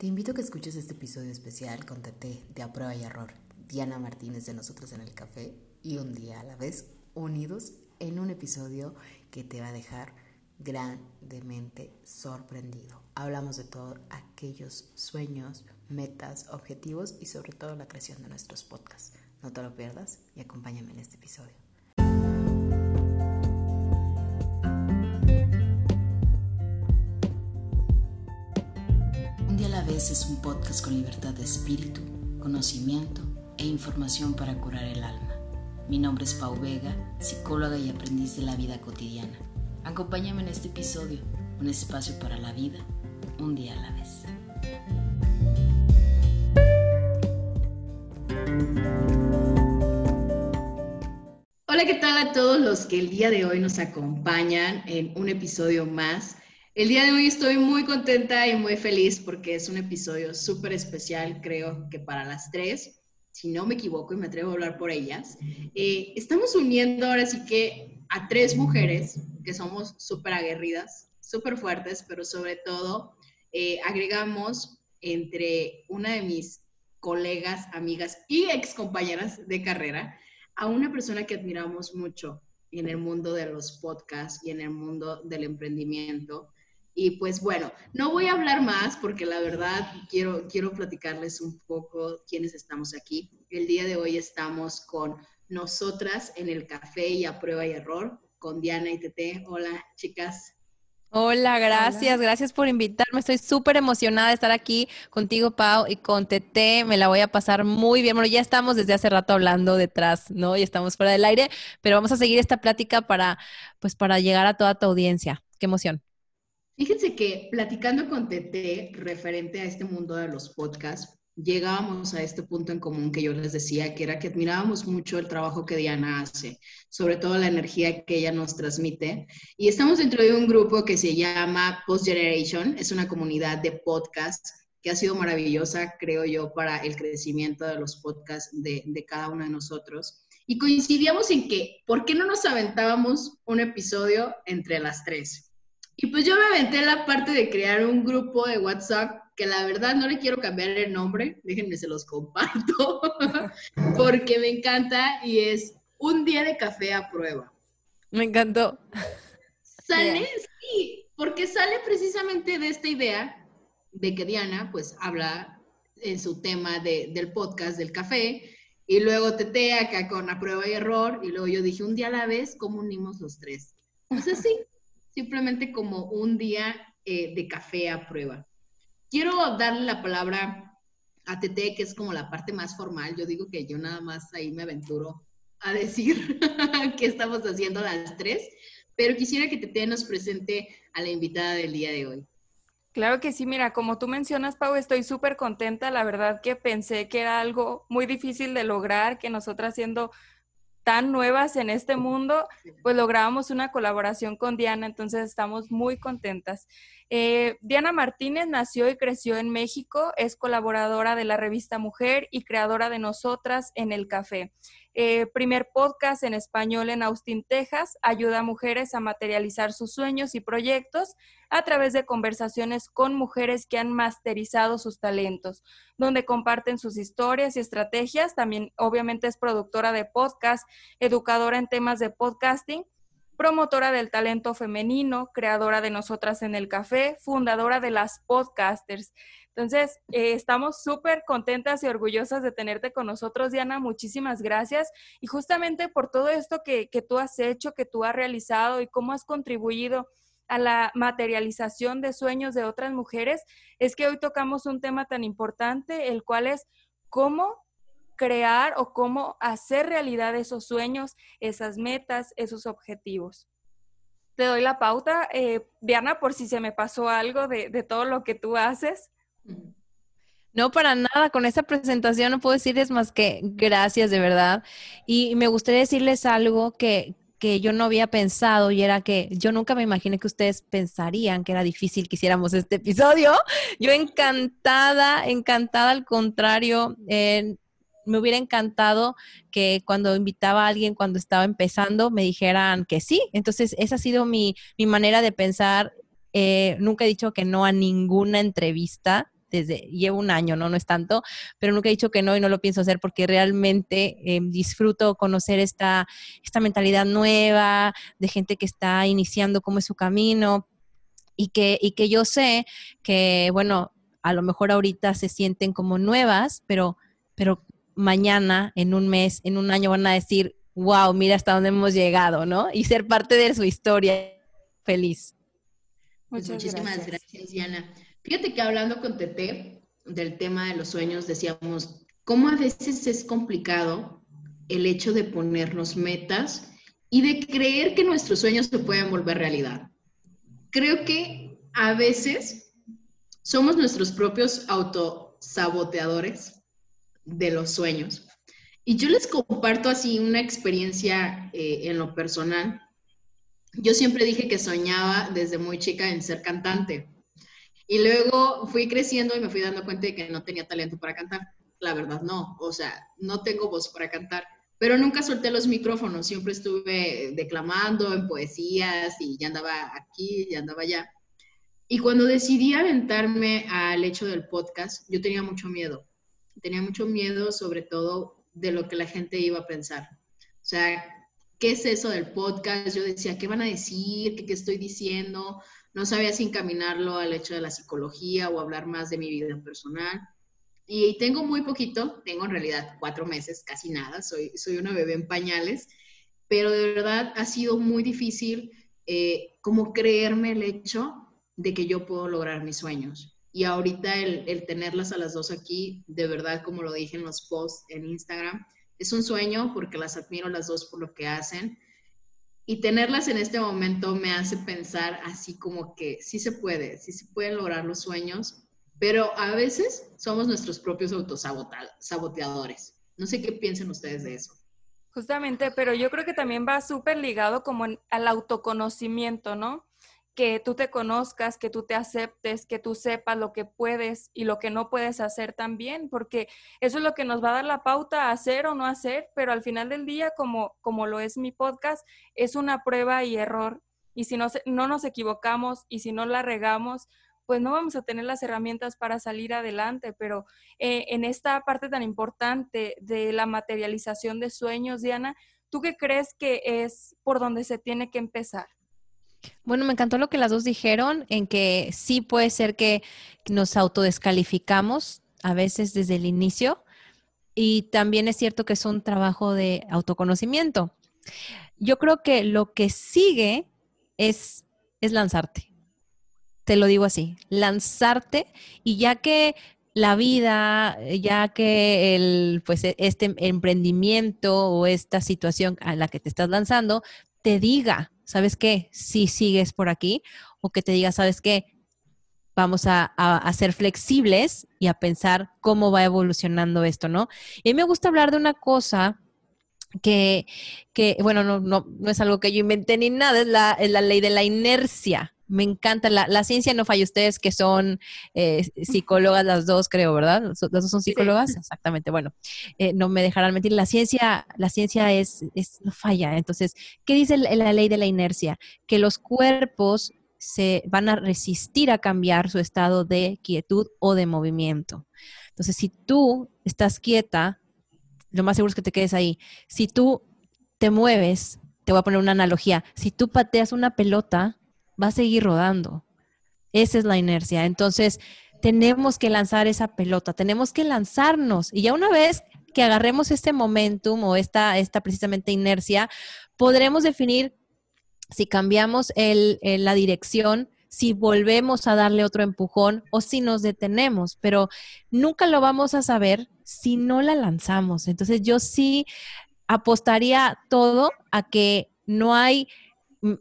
Te invito a que escuches este episodio especial con TT de A Prueba y Error, Diana Martínez de Nosotros en el Café y un día a la vez unidos en un episodio que te va a dejar grandemente sorprendido. Hablamos de todos aquellos sueños, metas, objetivos y sobre todo la creación de nuestros podcasts. No te lo pierdas y acompáñame en este episodio. Vez es un podcast con libertad de espíritu, conocimiento e información para curar el alma. Mi nombre es Pau Vega, psicóloga y aprendiz de la vida cotidiana. Acompáñame en este episodio, un espacio para la vida, un día a la vez. Hola, ¿qué tal a todos los que el día de hoy nos acompañan en un episodio más? El día de hoy estoy muy contenta y muy feliz porque es un episodio súper especial, creo que para las tres, si no me equivoco y me atrevo a hablar por ellas. Eh, estamos uniendo ahora sí que a tres mujeres que somos súper aguerridas, súper fuertes, pero sobre todo eh, agregamos entre una de mis colegas, amigas y ex compañeras de carrera, a una persona que admiramos mucho en el mundo de los podcasts y en el mundo del emprendimiento. Y pues bueno, no voy a hablar más porque la verdad quiero, quiero platicarles un poco quiénes estamos aquí. El día de hoy estamos con nosotras en el café y a prueba y error con Diana y Tete. Hola, chicas. Hola, gracias, gracias por invitarme. Estoy súper emocionada de estar aquí contigo, Pau, y con Tete. Me la voy a pasar muy bien. Bueno, ya estamos desde hace rato hablando detrás, ¿no? Y estamos fuera del aire, pero vamos a seguir esta plática para, pues, para llegar a toda tu audiencia. Qué emoción. Fíjense que platicando con Tete referente a este mundo de los podcasts, llegábamos a este punto en común que yo les decía, que era que admirábamos mucho el trabajo que Diana hace, sobre todo la energía que ella nos transmite. Y estamos dentro de un grupo que se llama Post Generation, es una comunidad de podcasts que ha sido maravillosa, creo yo, para el crecimiento de los podcasts de, de cada uno de nosotros. Y coincidíamos en que, ¿por qué no nos aventábamos un episodio entre las tres? Y pues yo me aventé la parte de crear un grupo de WhatsApp que la verdad no le quiero cambiar el nombre, déjenme se los comparto, porque me encanta y es un día de café a prueba. Me encantó. Sale, sí, porque sale precisamente de esta idea de que Diana pues habla en su tema del podcast del café y luego Tete acá con la prueba y error y luego yo dije un día a la vez, ¿cómo unimos los tres? Entonces sí, simplemente como un día eh, de café a prueba. Quiero darle la palabra a Tete, que es como la parte más formal. Yo digo que yo nada más ahí me aventuro a decir qué estamos haciendo las tres, pero quisiera que Tete nos presente a la invitada del día de hoy. Claro que sí, mira, como tú mencionas, Pau, estoy súper contenta. La verdad que pensé que era algo muy difícil de lograr, que nosotras siendo tan nuevas en este mundo, pues logramos una colaboración con Diana, entonces estamos muy contentas. Eh, Diana Martínez nació y creció en México, es colaboradora de la revista Mujer y creadora de Nosotras en el Café. Eh, primer podcast en español en Austin, Texas, ayuda a mujeres a materializar sus sueños y proyectos a través de conversaciones con mujeres que han masterizado sus talentos, donde comparten sus historias y estrategias. También obviamente es productora de podcast, educadora en temas de podcasting promotora del talento femenino, creadora de Nosotras en el Café, fundadora de las podcasters. Entonces, eh, estamos súper contentas y orgullosas de tenerte con nosotros, Diana. Muchísimas gracias. Y justamente por todo esto que, que tú has hecho, que tú has realizado y cómo has contribuido a la materialización de sueños de otras mujeres, es que hoy tocamos un tema tan importante, el cual es cómo crear o cómo hacer realidad esos sueños, esas metas, esos objetivos. Te doy la pauta, eh, Diana, por si se me pasó algo de, todo lo que tú haces. No, para nada. Con esta presentación no puedo decirles más que gracias, de verdad. Y me gustaría decirles algo que, que yo no había pensado y era que yo nunca me imaginé que ustedes pensarían que era difícil que hiciéramos este episodio. Yo encantada, encantada al contrario. Eh, me hubiera encantado que cuando invitaba a alguien cuando estaba empezando me dijeran que sí. Entonces, esa ha sido mi, manera de pensar. Eh, nunca he dicho que no a ninguna entrevista. desde, llevo un año, ¿no? No es tanto, pero nunca he dicho que no y no lo pienso hacer porque realmente em, disfruto conocer esta, esta mentalidad nueva de gente que está iniciando cómo es su camino y que, y que yo sé que, bueno, a lo mejor ahorita se sienten como nuevas, pero, pero mañana, en un mes, en un año van a decir, wow, mira hasta dónde hemos llegado, ¿no? Y ser parte de su historia feliz. Pues muchísimas gracias. Diana. Fíjate que hablando con Tete del tema de los sueños, decíamos, cómo a veces es complicado el hecho de ponernos metas y de creer que nuestros sueños se pueden volver realidad. Creo que a veces somos nuestros propios autosaboteadores de los sueños. Y yo les comparto así una experiencia eh, en lo personal yo siempre dije que soñaba desde muy chica en ser cantante. Y luego fui creciendo y me fui dando cuenta de que no tenía talento para cantar. La verdad, no. O sea, no tengo voz para cantar. Pero nunca solté los micrófonos. Siempre estuve declamando en poesías y ya andaba aquí, ya andaba allá. Y cuando decidí aventarme al hecho del podcast, yo tenía mucho miedo. Tenía mucho miedo sobre todo de lo que la gente iba a pensar. O sea, ¿qué es eso del podcast? Yo decía, ¿qué van a decir? ¿Qué, estoy diciendo? No sabía si encaminarlo al hecho de la psicología o hablar más de mi vida personal. Y tengo muy poquito, tengo en realidad cuatro meses, casi nada, soy, soy una bebé en pañales, pero de verdad ha sido muy difícil eh, como creerme el hecho de que yo puedo lograr mis sueños. Y ahorita el, tenerlas a las dos aquí, de verdad, como lo dije en los posts en Instagram, es un sueño porque las admiro las dos por lo que hacen. Y tenerlas en este momento me hace pensar así como que sí se puede, sí se pueden lograr los sueños, pero a veces somos nuestros propios autosaboteadores. No sé qué piensen ustedes de eso. Justamente, pero yo creo que también va súper ligado como al autoconocimiento, ¿no? Que tú te conozcas, que tú te aceptes, que tú sepas lo que puedes y lo que no puedes hacer también, porque eso es lo que nos va a dar la pauta a hacer o no hacer, pero al final del día, como, como lo es mi podcast, es una prueba y error. Y si no, no nos equivocamos y si no la regamos, pues no vamos a tener las herramientas para salir adelante, pero eh, en esta parte tan importante de la materialización de sueños, Diana, ¿tú qué crees que es por donde se tiene que empezar? Bueno, me encantó lo que las dos dijeron, en que sí puede ser que nos autodescalificamos a veces desde el inicio y también es cierto que es un trabajo de autoconocimiento. Yo creo que lo que sigue es, es lanzarte. Te lo digo así, lanzarte y ya que la vida, ya que el, pues este emprendimiento o esta situación a la que te estás lanzando te diga, ¿sabes qué? Si sigues por aquí, o que te diga, ¿sabes qué? Vamos a, ser flexibles y a pensar cómo va evolucionando esto, ¿no? Y a me gusta hablar de una cosa que, que bueno, no, no, no, es algo que yo inventé ni nada, es la, es la ley de la inercia. Me encanta, la, la ciencia no falla ustedes que son eh, psicólogas las dos, creo, ¿verdad? ¿Las dos son psicólogas? Exactamente, bueno, eh, no me dejarán mentir, la ciencia, la ciencia es, es no falla. Entonces, ¿qué dice la ley de la inercia? Que los cuerpos se van a resistir a cambiar su estado de quietud o de movimiento. Entonces, si tú estás quieta, lo más seguro es que te quedes ahí. Si tú te mueves, te voy a poner una analogía, si tú pateas una pelota, va a seguir rodando. Esa es la inercia. Entonces, tenemos que lanzar esa pelota, tenemos que lanzarnos. Y ya una vez que agarremos este momentum o esta, esta precisamente inercia, podremos definir si cambiamos la dirección, si volvemos a darle otro empujón o si nos detenemos, pero nunca lo vamos a saber si no la lanzamos. Entonces yo sí apostaría todo a que no hay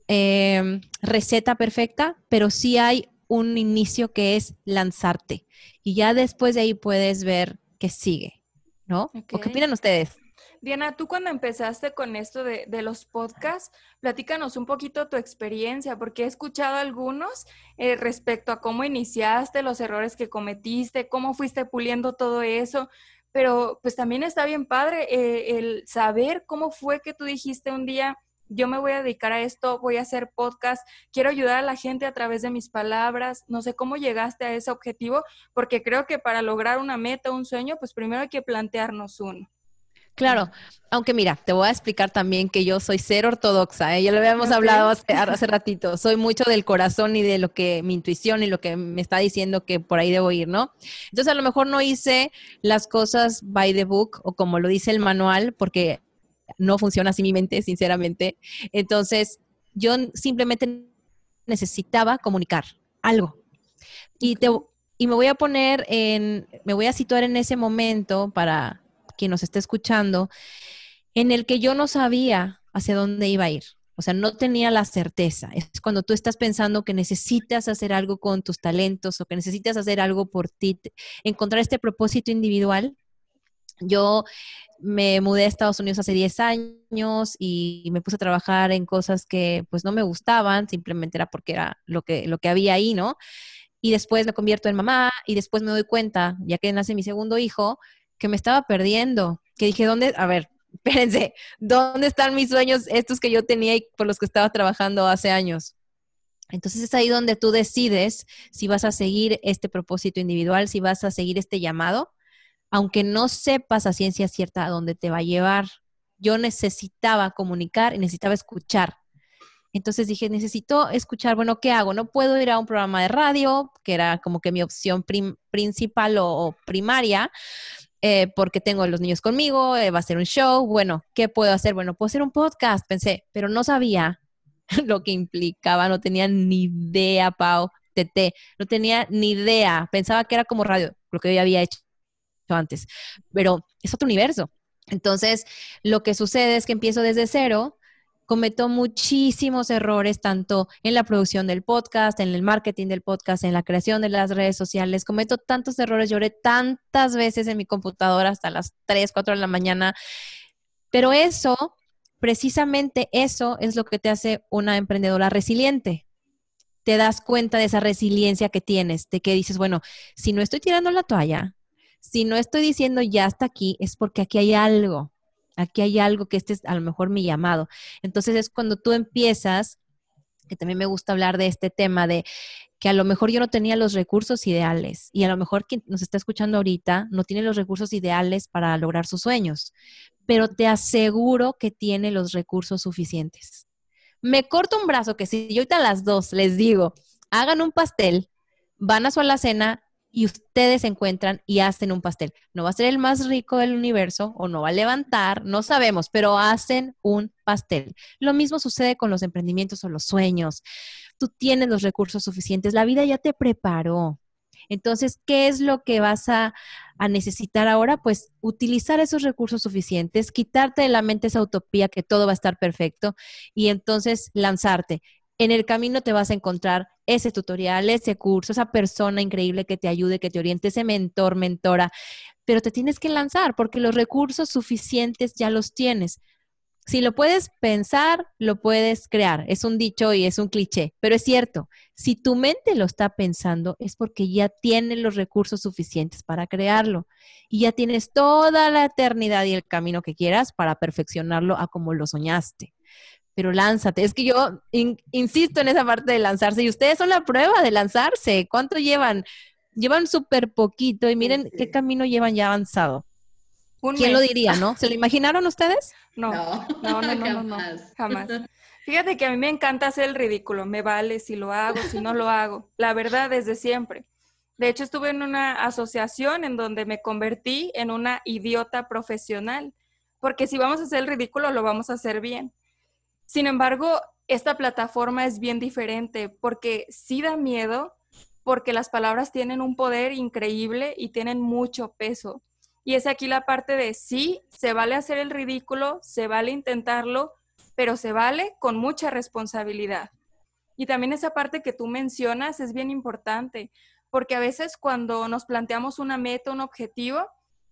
eh, receta perfecta, pero sí hay un inicio que es lanzarte. Y ya después de ahí puedes ver qué sigue, ¿no? qué opinan ustedes? Diana, tú cuando empezaste con esto de, los podcasts, platícanos un poquito tu experiencia, porque he escuchado algunos eh, respecto a cómo iniciaste, los errores que cometiste, cómo fuiste puliendo todo eso, pero pues también está bien padre eh, el saber cómo fue que tú dijiste un día, yo me voy a dedicar a esto, voy a hacer podcast, quiero ayudar a la gente a través de mis palabras, no sé cómo llegaste a ese objetivo, porque creo que para lograr una meta, un sueño, pues primero hay que plantearnos uno. Claro, aunque mira, te voy a explicar también que yo soy ser ortodoxa, ¿eh? ya lo habíamos hablado hace, hace, ratito, soy mucho del corazón y de lo que mi intuición y lo que me está diciendo que por ahí debo ir, ¿no? Entonces a lo mejor no hice las cosas by the book o como lo dice el manual, porque no funciona así mi mente, sinceramente. Entonces yo simplemente necesitaba comunicar algo. Y, te, y me voy a poner en, me voy a situar en ese momento para quien nos esté escuchando, en el que yo no sabía hacia dónde iba a ir. O sea, no tenía la certeza. Es cuando tú estás pensando que necesitas hacer algo con tus talentos o que necesitas hacer algo por ti, encontrar este propósito individual. Yo me mudé a Estados Unidos hace 10 años y me puse a trabajar en cosas que pues no me gustaban, simplemente era porque era lo que, lo que había ahí, ¿no? Y después me convierto en mamá y después me doy cuenta, ya que nace mi segundo hijo, que me estaba perdiendo, que dije, ¿dónde? A ver, espérense, ¿dónde están mis sueños estos que yo tenía y por los que estaba trabajando hace años? Entonces es ahí donde tú decides si vas a seguir este propósito individual, si vas a seguir este llamado, aunque no sepas a ciencia cierta a dónde te va a llevar. Yo necesitaba comunicar y necesitaba escuchar. Entonces dije, necesito escuchar, bueno, ¿qué hago? No puedo ir a un programa de radio, que era como que mi opción principal o primaria, eh, porque tengo a los niños conmigo, eh, va a ser un show, bueno, ¿qué puedo hacer? Bueno, puedo hacer un podcast, pensé, pero no sabía lo que implicaba, no tenía ni idea, Pau, TT, no tenía ni idea, pensaba que era como radio, lo que yo había hecho antes, pero es otro universo. Entonces, lo que sucede es que empiezo desde cero, cometo muchísimos errores, tanto en la producción del podcast, en el marketing del podcast, en la creación de las redes sociales. Cometo tantos errores, lloré tantas veces en mi computadora hasta las 3, 4 de la mañana. Pero eso, precisamente eso es lo que te hace una emprendedora resiliente. Te das cuenta de esa resiliencia que tienes, de que dices, bueno, si no estoy tirando la toalla, si no estoy diciendo ya hasta aquí, es porque aquí hay algo aquí hay algo que este es a lo mejor mi llamado. Entonces es cuando tú empiezas, que también me gusta hablar de este tema de que a lo mejor yo no tenía los recursos ideales y a lo mejor quien nos está escuchando ahorita no tiene los recursos ideales para lograr sus sueños, pero te aseguro que tiene los recursos suficientes. Me corto un brazo que si yo ahorita a las dos les digo, hagan un pastel, van a su alacena y ustedes se encuentran y hacen un pastel. No va a ser el más rico del universo o no va a levantar, no sabemos, pero hacen un pastel. Lo mismo sucede con los emprendimientos o los sueños. Tú tienes los recursos suficientes, la vida ya te preparó. Entonces, ¿qué es lo que vas a, necesitar ahora? Pues utilizar esos recursos suficientes, quitarte de la mente esa utopía que todo va a estar perfecto y entonces lanzarte en el camino te vas a encontrar ese tutorial, ese curso, esa persona increíble que te ayude, que te oriente, ese mentor, mentora, pero te tienes que lanzar porque los recursos suficientes ya los tienes. Si lo puedes pensar, lo puedes crear. Es un dicho y es un cliché, pero es cierto. Si tu mente lo está pensando, es porque ya tiene los recursos suficientes para crearlo y ya tienes toda la eternidad y el camino que quieras para perfeccionarlo a como lo soñaste pero lánzate. Es que yo insisto en esa parte de lanzarse y ustedes son la prueba de lanzarse. ¿Cuánto llevan? Llevan súper poquito y miren qué camino llevan ya avanzado. ¿Quién lo diría, no? ¿Se lo imaginaron ustedes? No, no, no, no, no, jamás. Fíjate que a mí me encanta hacer el ridículo. Me vale si lo hago, si no lo hago. La verdad, desde siempre. De hecho, estuve en una asociación en donde me convertí en una idiota profesional. Porque si vamos a hacer el ridículo, lo vamos a hacer bien. Sin embargo, esta plataforma es bien diferente porque sí da miedo, porque las palabras tienen un poder increíble y tienen mucho peso. Y es aquí la parte de sí, se vale hacer el ridículo, se vale intentarlo, pero se vale con mucha responsabilidad. Y también esa parte que tú mencionas es bien importante, porque a veces cuando nos planteamos una meta, un objetivo,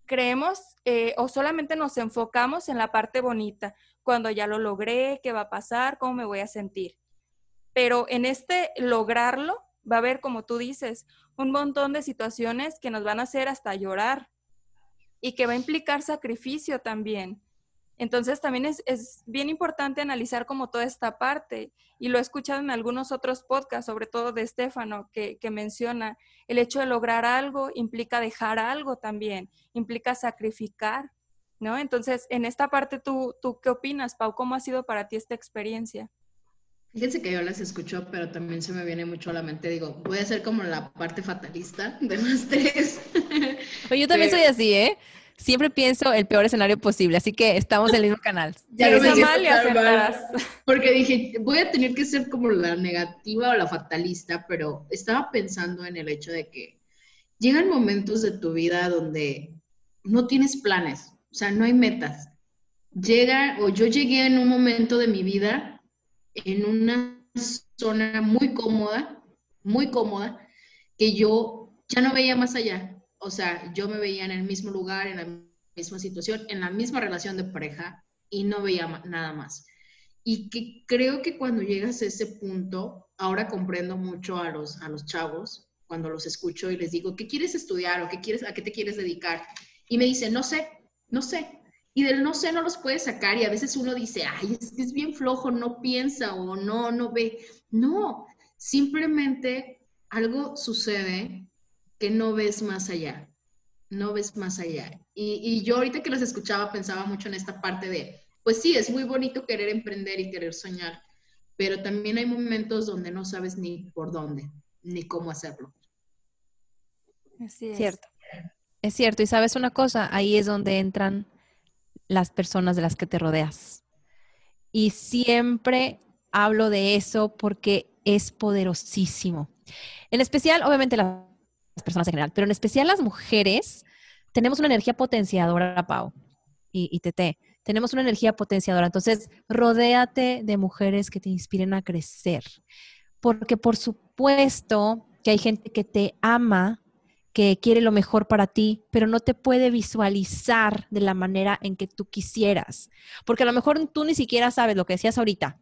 creemos eh, o solamente nos enfocamos en la parte bonita, cuando ya lo logré, qué va a pasar, cómo me voy a sentir. Pero en este lograrlo va a haber, como tú dices, un montón de situaciones que nos van a hacer hasta llorar y que va a implicar sacrificio también. Entonces también es, bien importante analizar como toda esta parte y lo he escuchado en algunos otros podcasts, sobre todo de Estefano, que, que menciona el hecho de lograr algo implica dejar algo también, implica sacrificar, ¿no? Entonces, en esta parte, ¿tú, ¿tú qué opinas, Pau? ¿Cómo ha sido para ti esta experiencia? Fíjense que yo las escucho, pero también se me viene mucho a la mente. Digo, voy a ser como la parte fatalista de las tres. Pues yo también soy así, ¿eh? Siempre pienso el peor escenario posible, así que estamos en el mismo canal. Ya lo mal y Porque dije, voy a tener que ser como la negativa o la fatalista, pero estaba pensando en el hecho de que llegan momentos de tu vida donde no tienes planes, o sea, no hay metas. Llega, o yo llegué en un momento de mi vida en una zona muy cómoda, muy cómoda, que yo ya no veía más allá. O sea, yo me veía en el mismo lugar, en la misma situación, en la misma relación de pareja y no veía nada más. Y que creo que cuando llegas a ese punto, ahora comprendo mucho a los, a los chavos, cuando los escucho y les digo, ¿qué quieres estudiar o qué quieres, a qué te quieres dedicar? Y me dicen, no sé, no sé y del no sé no los puede sacar y a veces uno dice, ay, es es bien flojo, no piensa o no, no ve. No, simplemente algo sucede que no ves más allá, no ves más allá. Y, y yo ahorita que los escuchaba pensaba mucho en esta parte de, pues sí, es muy bonito querer emprender y querer soñar, pero también hay momentos donde no sabes ni por dónde, ni cómo hacerlo. Así es. Cierto. Es cierto. Y sabes una cosa, ahí es donde entran las personas de las que te rodeas. Y siempre hablo de eso porque es poderosísimo. En especial, obviamente, las personas en general, pero en especial las mujeres, tenemos una energía potenciadora, Pau y, y Tete. Tenemos una energía potenciadora. Entonces, rodéate de mujeres que te inspiren a crecer. Porque por supuesto que hay gente que te ama que quiere lo mejor para ti, pero no te puede visualizar de la manera en que tú quisieras. Porque a lo mejor tú ni siquiera sabes lo que decías ahorita.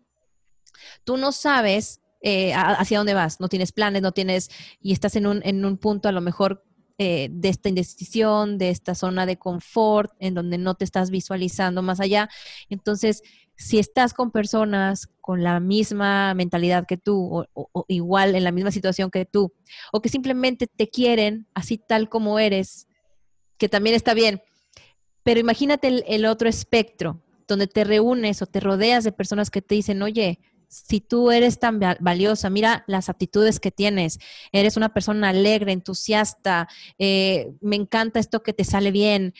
Tú no sabes eh, hacia dónde vas, no tienes planes, no tienes, y estás en un, en un punto a lo mejor eh, de esta indecisión, de esta zona de confort, en donde no te estás visualizando más allá. Entonces, si estás con personas con la misma mentalidad que tú o, igual en la misma situación que tú, o que simplemente te quieren así tal como eres, que también está bien, pero imagínate el, otro espectro, donde te reúnes o te rodeas de personas que te dicen, oye, si tú eres tan valiosa, mira las aptitudes que tienes, eres una persona alegre, entusiasta, eh, me encanta esto que te sale bien.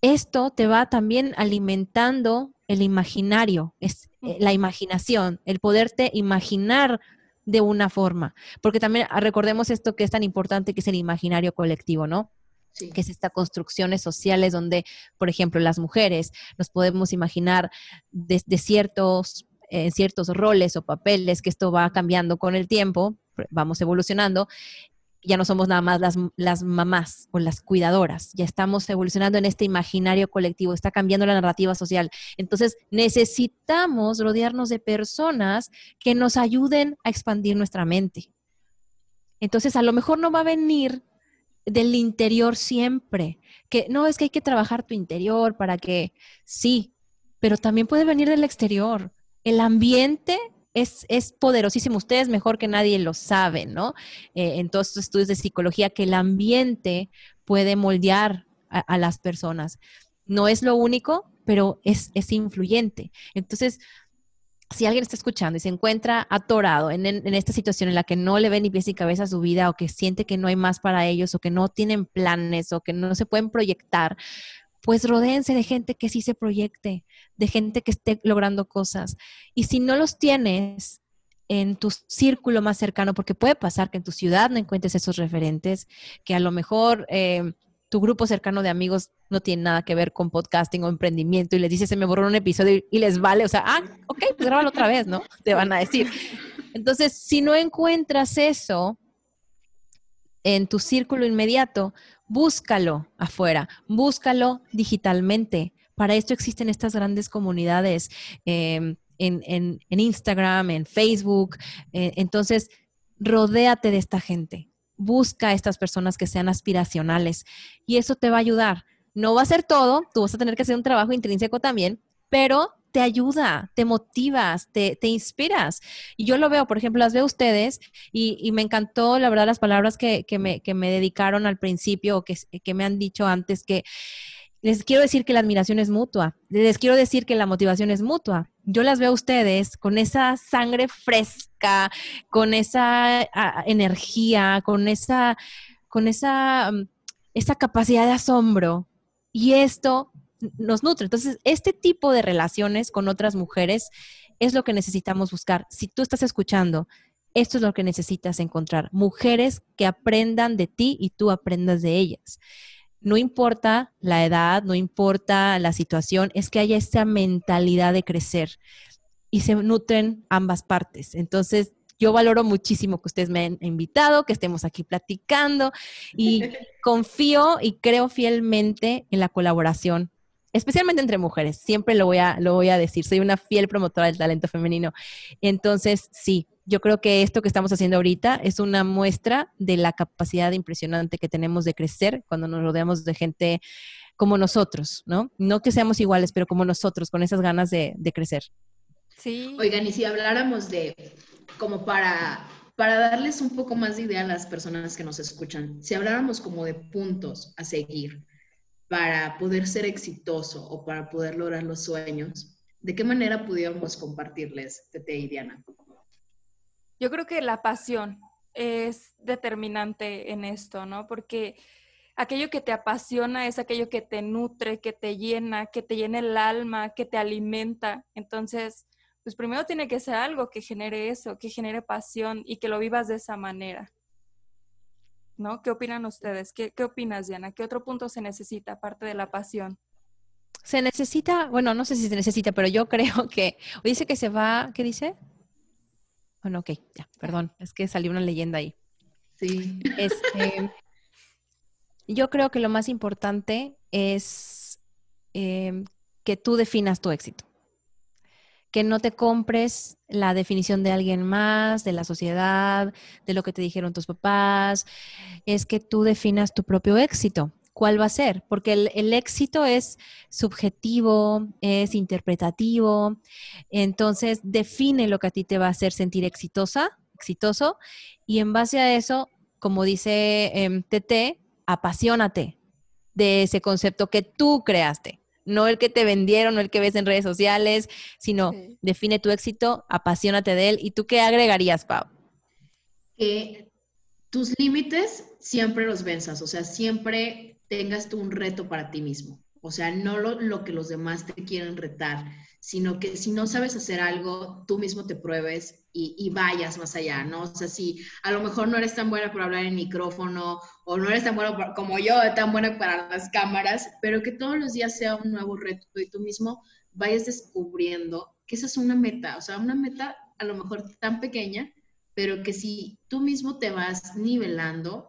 Esto te va también alimentando el imaginario, es eh, la imaginación, el poderte imaginar de una forma. Porque también ah, recordemos esto que es tan importante que es el imaginario colectivo, ¿no? que es esta construcciones sociales donde, por ejemplo, las mujeres nos podemos imaginar de, de ciertos en ciertos roles o papeles, que esto va cambiando con el tiempo, vamos evolucionando, ya no somos nada más las, las, mamás o las cuidadoras, ya estamos evolucionando en este imaginario colectivo, está cambiando la narrativa social. Entonces necesitamos rodearnos de personas que nos ayuden a expandir nuestra mente. Entonces a lo mejor no va a venir del interior siempre, que no es que hay que trabajar tu interior para que sí, pero también puede venir del exterior el ambiente es, es, poderosísimo. Ustedes mejor que nadie lo saben, ¿no? Eh, en todos estos estudios de psicología, que el ambiente puede moldear a, las personas. No es lo único, pero es, es, influyente. Entonces, si alguien está escuchando y se encuentra atorado en, en, esta situación en la que no le ve ni pies ni cabeza a su vida o que siente que no hay más para ellos o que no tienen planes o que no se pueden proyectar, pues rodéense de gente que sí se proyecte, de gente que esté logrando cosas. Y si no los tienes en tu círculo más cercano, porque puede pasar que en tu ciudad no encuentres esos referentes, que a lo mejor eh, tu grupo cercano de amigos no tiene nada que ver con podcasting o emprendimiento y les dices, se me borró un episodio y les vale, o sea, ah, ok, pues grábalo otra vez, ¿no? Te van a decir. Entonces, si no encuentras eso en tu círculo inmediato, búscalo afuera, búscalo digitalmente. Para esto existen estas grandes comunidades em, en, Instagram, en Facebook. Eh, entonces, rodéate de esta gente. Busca a estas personas que sean aspiracionales y eso te va a ayudar. No va a ser todo, tú vas a tener que hacer un trabajo intrínseco también, pero te ayuda, te motivas, te, inspiras. Y yo lo veo, por ejemplo, las veo ustedes y, me encantó, la verdad, las palabras que, me, dedicaron al principio o que, que me han dicho antes, que les quiero decir que la admiración es mutua, les quiero decir que la motivación es mutua. Yo las veo a ustedes con esa sangre fresca, con esa energía, con esa, con esa, mm, esa capacidad de asombro. Y esto nos nutre. Entonces, este tipo de relaciones con otras mujeres es lo que necesitamos buscar. Si tú estás escuchando, esto es lo que necesitas encontrar. Mujeres que aprendan de ti y tú aprendas de ellas no importa la edad, no importa la situación, es que haya esa mentalidad de crecer y se nutren ambas partes. Entonces, yo valoro muchísimo que ustedes me han invitado, que estemos aquí platicando y confío y creo fielmente en la colaboración, especialmente entre mujeres. Siempre lo voy a, lo voy a decir, soy una fiel promotora del talento femenino. Entonces, sí, yo creo que esto que estamos haciendo ahorita es una muestra de la capacidad impresionante que tenemos de crecer cuando nos rodeamos de gente como nosotros, ¿no? No que seamos iguales, pero como nosotros, con esas ganas de, crecer. Sí. Oigan, y si habláramos de, como para, para darles un poco más de idea a las personas que nos escuchan, si habláramos como de puntos a seguir para poder ser exitoso o para poder lograr los sueños, ¿de qué manera pudiéramos compartirles, Tete y Diana? Yo creo que la pasión es determinante en esto, ¿no? Porque aquello que te apasiona es aquello que te nutre, que te llena, que te llena el alma, que te alimenta. Entonces, pues primero tiene que ser algo que genere eso, que genere pasión y que lo vivas de esa manera. ¿No? ¿Qué opinan ustedes? ¿Qué, qué opinas, Diana? ¿Qué otro punto se necesita aparte de la pasión? Se necesita, bueno, no sé si se necesita, pero yo creo que, dice que se va, ¿qué dice? Bueno, ok, ya, perdón, es que salió una leyenda ahí. Sí. Este, yo creo que lo más importante es em, que tú definas tu éxito. Que no te compres la definición de alguien más, de la sociedad, de lo que te dijeron tus papás. Es que tú definas tu propio éxito. Cuál va a ser, porque el, éxito es subjetivo, es interpretativo, entonces define lo que a ti te va a hacer sentir exitosa, exitoso, y en base a eso, como dice TT, em, apasionate de ese concepto que tú creaste, no el que te vendieron, no el que ves en redes sociales, sino define tu éxito, apasionate de él. ¿Y tú qué agregarías, Pau? Que tus límites siempre los venzas, o sea, siempre tengas tú un reto para ti mismo. O sea, no lo, que los demás te quieren retar, sino que si no sabes hacer algo, tú mismo te pruebes y, vayas más allá, ¿no? O sea, si a lo mejor no eres tan buena para hablar en micrófono o no eres tan bueno como yo, tan buena para las cámaras, pero que todos los días sea un nuevo reto y tú mismo vayas descubriendo que esa es una meta, o sea, una meta a lo mejor tan pequeña, pero que si tú mismo te vas nivelando,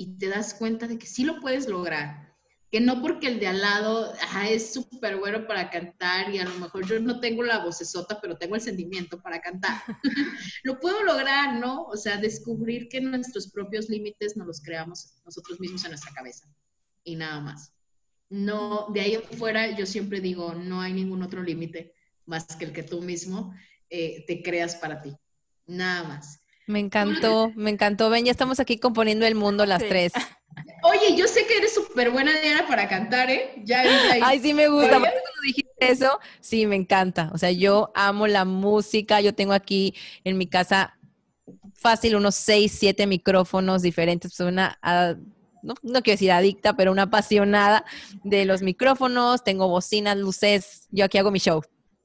y te das cuenta de que sí lo puedes lograr. Que no porque el de al lado es súper bueno para cantar y a lo mejor yo no tengo la vocesota, pero tengo el sentimiento para cantar. lo puedo lograr, ¿no? O sea, descubrir que nuestros propios límites nos los creamos nosotros mismos en nuestra cabeza y nada más. No, de ahí afuera yo siempre digo, no hay ningún otro límite más que el que tú mismo eh, te creas para ti. Nada más. Me encantó, me encantó. Ven, ya estamos aquí componiendo el mundo las tres. Oye, yo sé que eres súper buena, Diana, para cantar, ¿eh? Ya, Ay, sí me gusta. Cuando dijiste eso, sí, me encanta. O sea, yo amo la música. Yo tengo aquí en mi casa fácil unos seis, siete micrófonos diferentes. Soy una, ah, no, quiero decir adicta, pero una apasionada de los micrófonos. Tengo bocinas, luces. Yo aquí hago mi show.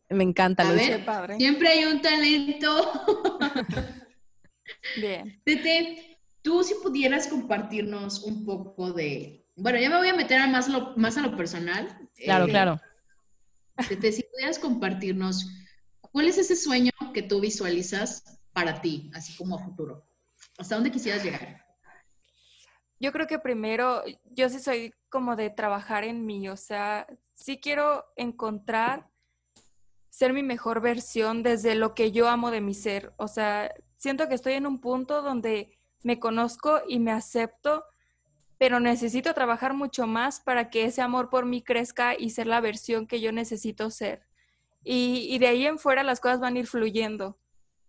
Me encanta. A ver, siempre hay un talento. Bien. Tete, tú si pudieras compartirnos un poco de, bueno, ya me voy a meter a más, lo, más a lo personal. Claro, eh, claro. Tete, si pudieras compartirnos, ¿cuál es ese sueño que tú visualizas para ti, así como a futuro? ¿Hasta dónde quisieras llegar? Yo creo que primero, yo sí soy como de trabajar en mí, o sea, sí quiero encontrar ser mi mejor versión desde lo que yo amo de mi ser, o sea, siento que estoy en un punto donde me conozco y me acepto, pero necesito trabajar mucho más para que ese amor por mí crezca y ser la versión que yo necesito ser. Y, de ahí en fuera las cosas van a ir fluyendo,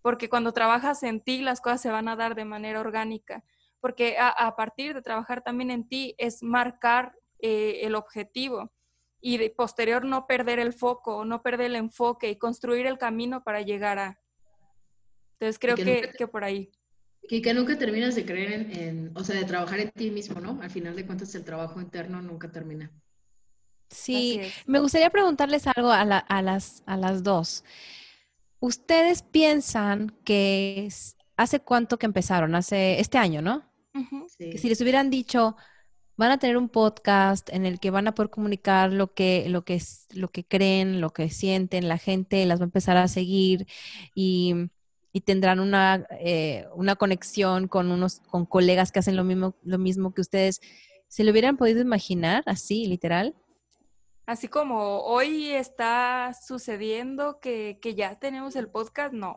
porque cuando trabajas en ti las cosas se van a dar de manera orgánica, porque a, partir de trabajar también en ti es marcar eh, el objetivo y de posterior no perder el foco, no perder el enfoque y construir el camino para llegar a. Entonces creo que, que, por ahí. Y que nunca terminas de creer en, o sea, de trabajar en ti mismo, ¿no? Al final de cuentas el trabajo interno nunca termina. Sí, me gustaría preguntarles algo a, las, a las dos. ¿Ustedes piensan que hace cuánto que empezaron? Hace este año, ¿no? Que si les hubieran dicho, van a tener un podcast en el que van a poder comunicar lo que, lo que, lo que creen, lo que sienten, la gente las va a empezar a seguir y, tendrán una, eh, una conexión con unos, con colegas que hacen lo mismo, lo mismo que ustedes. ¿Se lo hubieran podido imaginar así, literal? Así como hoy está sucediendo que, ya tenemos el podcast, no.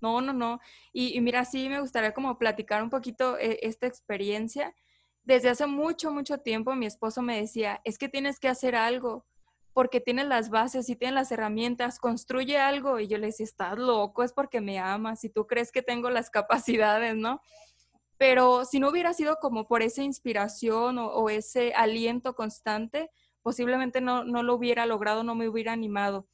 No, no, no. Y, y, mira, sí me gustaría como platicar un poquito eh, esta experiencia desde hace mucho, mucho tiempo mi esposo me decía, es que tienes que hacer algo porque tienes las bases y tienes las herramientas, construye algo. Y yo le decía, estás loco, es porque me amas y tú crees que tengo las capacidades, ¿no? Pero si no hubiera sido como por esa inspiración o, ese aliento constante, posiblemente no, no, lo hubiera logrado, no me hubiera animado.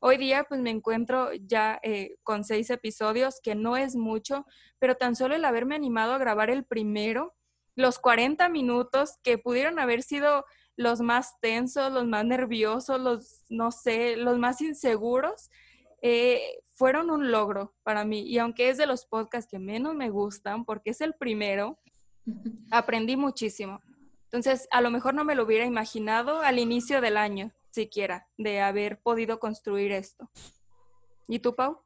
Hoy día pues me encuentro ya eh, con seis episodios, que no es mucho, pero tan solo el haberme animado a grabar el primero, los 40 minutos que pudieron haber sido los más tensos, los más nerviosos, los, no sé, los más inseguros, eh, fueron un logro para mí. Y aunque es de los podcasts que menos me gustan, porque es el primero, aprendí muchísimo. Entonces, a lo mejor no me lo hubiera imaginado al inicio del año, siquiera, de haber podido construir esto. ¿Y tú, Pau?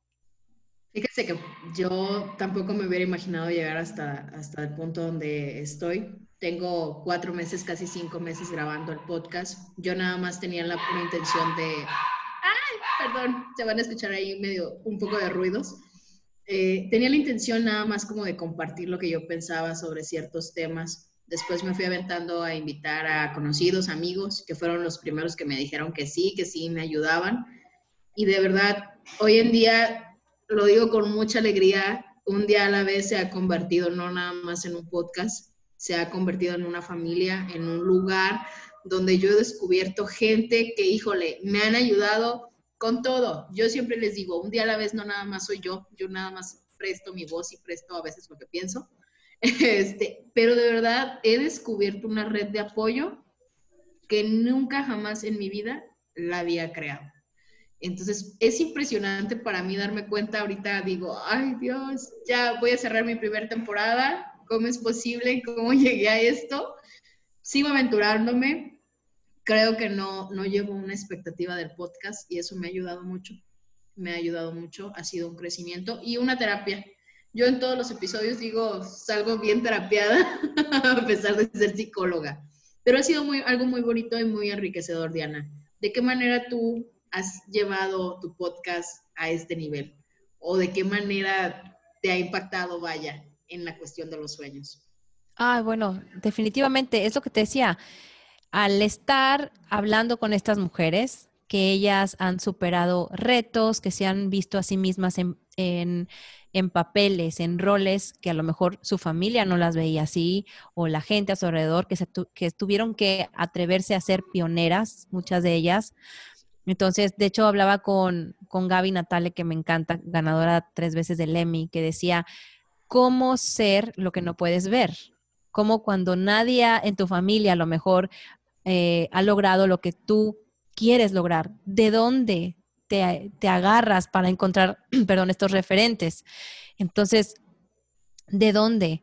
Fíjese que yo tampoco me hubiera imaginado llegar hasta, hasta el punto donde estoy. Tengo cuatro meses, casi cinco meses grabando el podcast. Yo nada más tenía la pura intención de... ¡Ay! Perdón, se van a escuchar ahí medio un poco de ruidos. Eh, tenía la intención nada más como de compartir lo que yo pensaba sobre ciertos temas. Después me fui aventando a invitar a conocidos, amigos, que fueron los primeros que me dijeron que sí, que sí, me ayudaban. Y de verdad, hoy en día lo digo con mucha alegría, un día a la vez se ha convertido no nada más en un podcast, se ha convertido en una familia, en un lugar donde yo he descubierto gente que, híjole, me han ayudado con todo. Yo siempre les digo, un día a la vez no nada más soy yo, yo nada más presto mi voz y presto a veces lo que pienso. Este, pero de verdad he descubierto una red de apoyo que nunca jamás en mi vida la había creado. Entonces, es impresionante para mí darme cuenta ahorita, digo, ay Dios, ya voy a cerrar mi primera temporada, ¿cómo es posible? ¿Cómo llegué a esto? Sigo aventurándome, creo que no, no llevo una expectativa del podcast y eso me ha ayudado mucho, me ha ayudado mucho, ha sido un crecimiento y una terapia. Yo en todos los episodios digo, salgo bien terapiada, a pesar de ser psicóloga, pero ha sido muy, algo muy bonito y muy enriquecedor, Diana. ¿De qué manera tú has llevado tu podcast a este nivel? ¿O de qué manera te ha impactado, vaya, en la cuestión de los sueños? Ah, bueno, definitivamente, es lo que te decía. Al estar hablando con estas mujeres, que ellas han superado retos, que se han visto a sí mismas en, en, papeles, en roles que a lo mejor su familia no las veía así, o la gente a su alrededor, que, se que tuvieron que atreverse a ser pioneras, muchas de ellas, entonces, de hecho, hablaba con, con Gaby Natale, que me encanta, ganadora tres veces del Emmy, que decía, ¿cómo ser lo que no puedes ver? Como cuando nadie en tu familia a lo mejor eh, ha logrado lo que tú quieres lograr. ¿De dónde te, te agarras para encontrar, perdón, estos referentes? Entonces, ¿de dónde?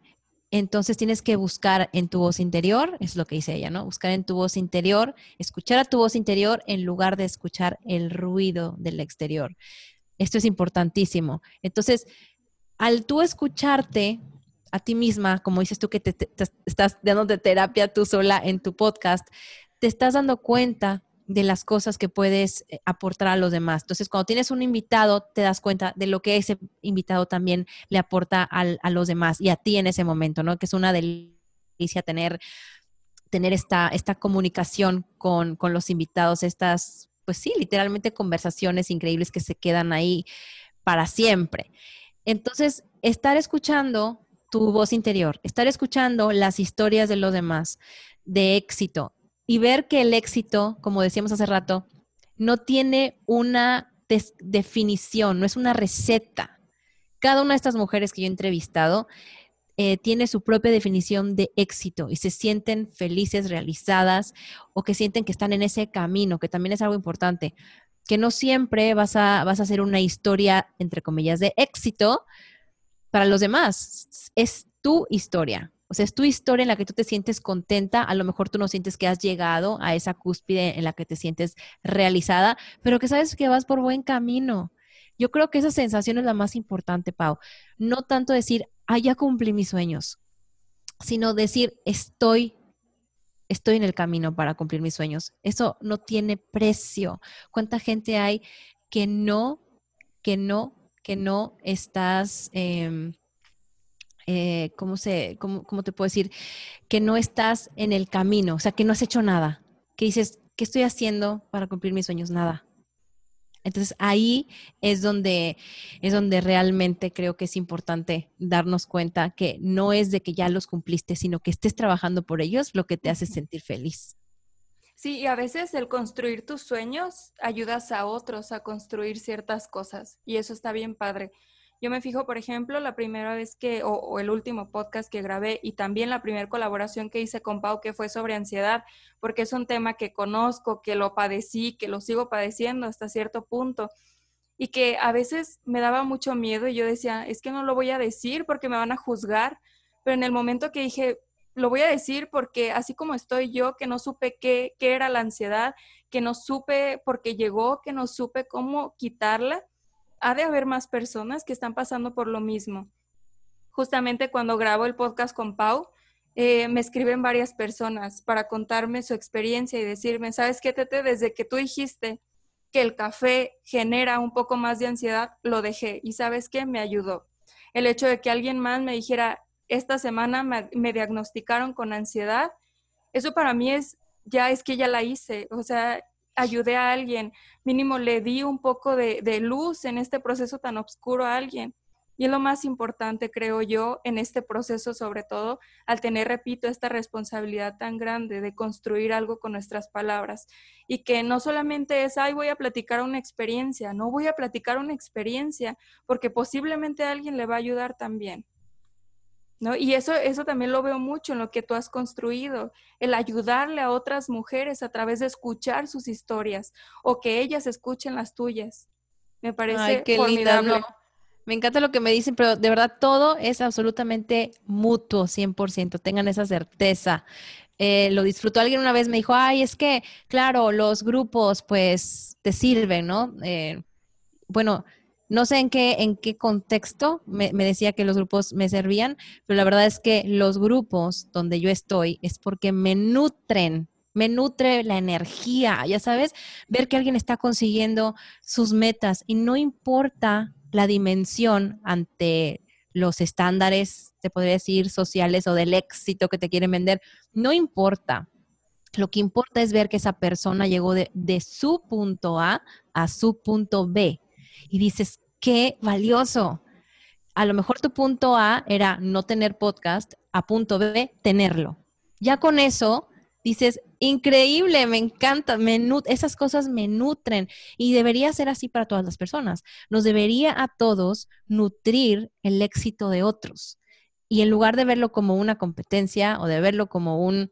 Entonces tienes que buscar en tu voz interior, es lo que dice ella, ¿no? Buscar en tu voz interior, escuchar a tu voz interior en lugar de escuchar el ruido del exterior. Esto es importantísimo. Entonces, al tú escucharte a ti misma, como dices tú que te, te estás dando de terapia tú sola en tu podcast, te estás dando cuenta de las cosas que puedes eh, aportar a los demás. Entonces, cuando tienes un invitado, te das cuenta de lo que ese invitado también le aporta a los demás y a ti en ese momento, ¿no? Que es una delicia tener tener esta, esta comunicación con, con los invitados, estas, pues sí, literalmente conversaciones increíbles que se quedan ahí para siempre. Entonces, estar escuchando tu voz interior, estar escuchando las historias de los demás de éxito y ver que el éxito, como decíamos hace rato, no tiene una definición, no es una receta. Cada una de estas mujeres que yo he entrevistado eh, tiene su propia definición de éxito y se sienten felices, realizadas o que sienten que están en ese camino, que también es algo importante, que no siempre vas a, vas a hacer una historia, entre comillas, de éxito para los demás. Es tu historia. O sea, es tu historia en la que tú te sientes contenta. A lo mejor tú no sientes que has llegado a esa cúspide en la que te sientes realizada, pero que sabes que vas por buen camino. Yo creo que esa sensación es la más importante, Pau. No tanto decir, ah, ya cumplí mis sueños, sino decir, estoy, estoy en el camino para cumplir mis sueños. Eso no tiene precio. ¿Cuánta gente hay que no, que no, que no estás... Em, eh, ¿cómo, se, cómo, cómo te puedo decir? Que no estás en el camino, o sea, que no has hecho nada, que dices, ¿qué estoy haciendo para cumplir mis sueños? Nada. Entonces ahí es donde es donde realmente creo que es importante darnos cuenta que no es de que ya los cumpliste, sino que estés trabajando por ellos lo que te hace sentir feliz. Sí, y a veces el construir tus sueños ayudas a otros a construir ciertas cosas y eso está bien padre. Yo me fijo, por ejemplo, la primera vez que, o, el último podcast que grabé y también la primera colaboración que hice con Pau, que fue sobre ansiedad, porque es un tema que conozco, que lo padecí, que lo sigo padeciendo hasta cierto punto y que a veces me daba mucho miedo y yo decía, es que no lo voy a decir porque me van a juzgar, pero en el momento que dije, lo voy a decir porque así como estoy yo, que no supe qué, qué era la ansiedad, que no supe por qué llegó, que no supe cómo quitarla, ha de haber más personas que están pasando por lo mismo. Justamente cuando grabo el podcast con Pau, eh, me escriben varias personas para contarme su experiencia y decirme, ¿sabes qué, Tete? Desde que tú dijiste que el café genera un poco más de ansiedad, lo dejé. ¿Y sabes qué? Me ayudó. El hecho de que alguien más me dijera, esta semana me, me diagnosticaron con ansiedad, eso para mí es, ya es que ya la hice. O sea, ayudé a alguien, mínimo le di un poco de, luz en este proceso tan oscuro a alguien. Y es lo más importante, creo yo, en este proceso, sobre todo, al tener, repito, esta responsabilidad tan grande de construir algo con nuestras palabras. Y que no solamente es, ay, voy a platicar una experiencia, no voy a platicar una experiencia, porque posiblemente alguien le va a ayudar también. ¿No? Y eso, eso también lo veo mucho en lo que tú has construido, el ayudarle a otras mujeres a través de escuchar sus historias o que ellas escuchen las tuyas. Me parece formidable. Me encanta lo que me dicen, pero de verdad todo es absolutamente mutuo, 100%, tengan esa certeza. Eh, lo disfrutó alguien una vez, me dijo, ay, es que, claro, los grupos pues te sirven, ¿no? Eh, bueno, no sé en qué, en qué contexto me, decía que los grupos me servían, pero la verdad es que los grupos donde yo estoy es porque me nutren, me nutre la energía, ya sabes, ver que alguien está consiguiendo sus metas y no importa la dimensión ante los estándares, te podría decir, sociales o del éxito que te quieren vender, no importa. Lo que importa es ver que esa persona llegó de, de su punto A a su punto B y dices, qué valioso. A lo mejor tu punto A era no tener podcast, a punto B, tenerlo. Ya con eso dices, increíble, me encanta, me esas cosas me nutren y debería ser así para todas las personas. Nos debería a todos nutrir el éxito de otros. Y en lugar de verlo como una competencia o de verlo como un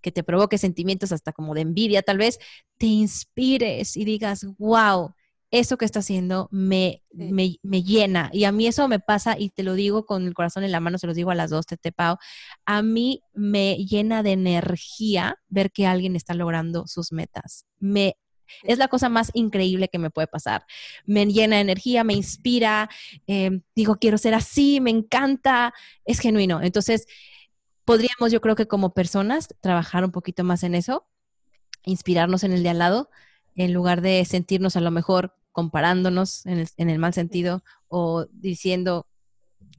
que te provoque sentimientos hasta como de envidia, tal vez te inspires y digas, wow, eso que está haciendo me, me, llena. Y a mí eso me pasa, y te lo digo con el corazón en la mano, se los digo a las dos, Tete Pau, a mí me llena de energía ver que alguien está logrando sus metas. Me es la cosa más increíble que me puede pasar. Me llena de energía, me inspira, eh, digo, quiero ser así, me encanta, es genuino. Entonces, podríamos, yo creo que como personas, trabajar un poquito más en eso, inspirarnos en el de al lado, en lugar de sentirnos a lo mejor comparándonos en el, mal sentido o diciendo,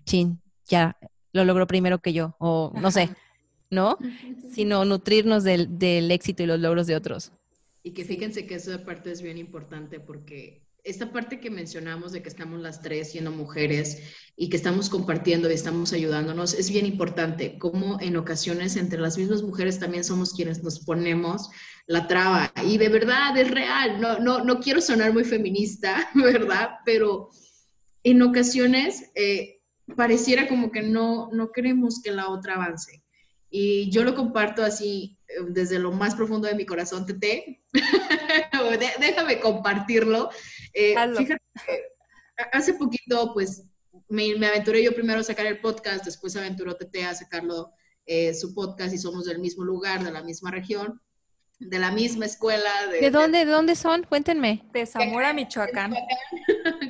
chin, ya lo logró primero que yo, o no sé. ¿no? Sino nutrirnos del, del éxito y los logros de otros. Y que fíjense que esa parte es bien importante porque esta parte que mencionamos de que estamos las tres siendo mujeres y que estamos compartiendo y estamos ayudándonos es bien importante, como en ocasiones entre las mismas mujeres también somos quienes nos ponemos la traba. Y de verdad es real, no, no, no quiero sonar muy feminista, ¿verdad? Pero en ocasiones eh, pareciera como que no, no queremos que la otra avance. Y yo lo comparto así eh, desde lo más profundo de mi corazón, Tete. Déjame compartirlo. Eh, fíjate hace poquito, pues, me, me, aventuré yo primero a sacar el podcast, después aventuró Tete a sacarlo eh, su podcast y somos del mismo lugar, de la misma región, de la misma escuela. ¿De, dónde, de dónde son? Cuéntenme. De Zamora, Michoacán.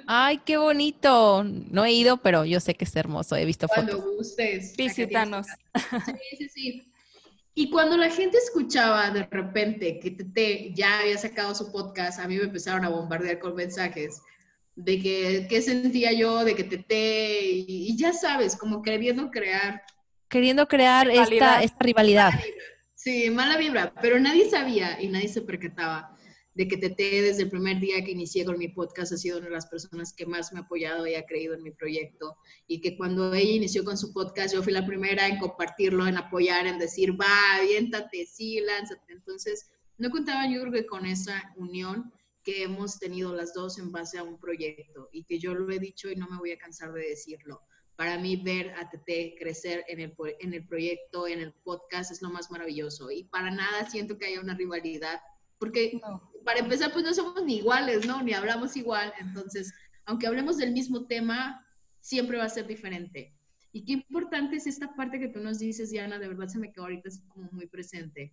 Ay, qué bonito. No he ido, pero yo sé que es hermoso. He visto Cuando fotos. gustes. Visítanos. Sí, sí, sí. Y cuando la gente escuchaba de repente que Tete ya había sacado su podcast, a mí me empezaron a bombardear con mensajes de que qué sentía yo, de que Tete, y, y, ya sabes, como queriendo crear. Queriendo crear esta, esta, rivalidad. Sí, mala vibra, pero nadie sabía y nadie se percataba de que Tete desde el primer día que inicié con mi podcast ha sido una de las personas que más me ha apoyado y ha creído en mi proyecto y que cuando ella inició con su podcast yo fui la primera en compartirlo, en apoyar, en decir, va, aviéntate, sí, lánzate. Entonces, no contaba yo con esa unión que hemos tenido las dos en base a un proyecto y que yo lo he dicho y no me voy a cansar de decirlo. Para mí ver a Tete crecer en el, en el proyecto, en el podcast, es lo más maravilloso. Y para nada siento que haya una rivalidad porque no. Para empezar, pues no somos ni iguales, ¿no? Ni hablamos igual. Entonces, aunque hablemos del mismo tema, siempre va a ser diferente. Y qué importante es esta parte que tú nos dices, Diana, de verdad se me quedó ahorita como muy presente,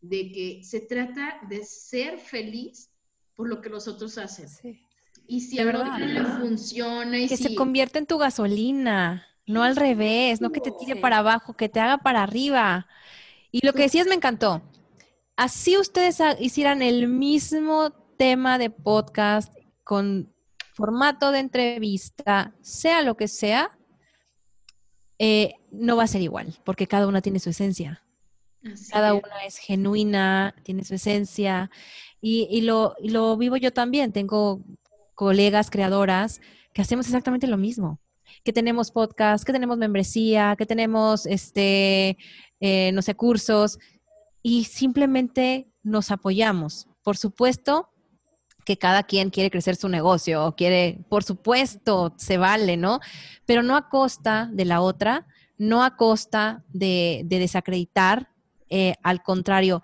de que se trata de ser feliz por lo que los otros hacen. Sí. Y si a verdad no le funciona y que si... se convierte en tu gasolina, no al revés, no que te tire sí. para abajo, que te haga para arriba. Y lo que decías me encantó así ustedes hicieran el mismo tema de podcast con formato de entrevista, sea lo que sea, eh, no va a ser igual, porque cada una tiene su esencia. Así cada es. una es genuina, tiene su esencia. Y, y, lo, y, lo, vivo yo también. Tengo colegas creadoras que hacemos exactamente lo mismo. Que tenemos podcast, que tenemos membresía, que tenemos, este, eh, no sé, cursos y simplemente nos apoyamos. Por supuesto que cada quien quiere crecer su negocio o quiere, por supuesto, se vale, ¿no? Pero no a costa de la otra, no a costa de, de desacreditar, eh, al contrario.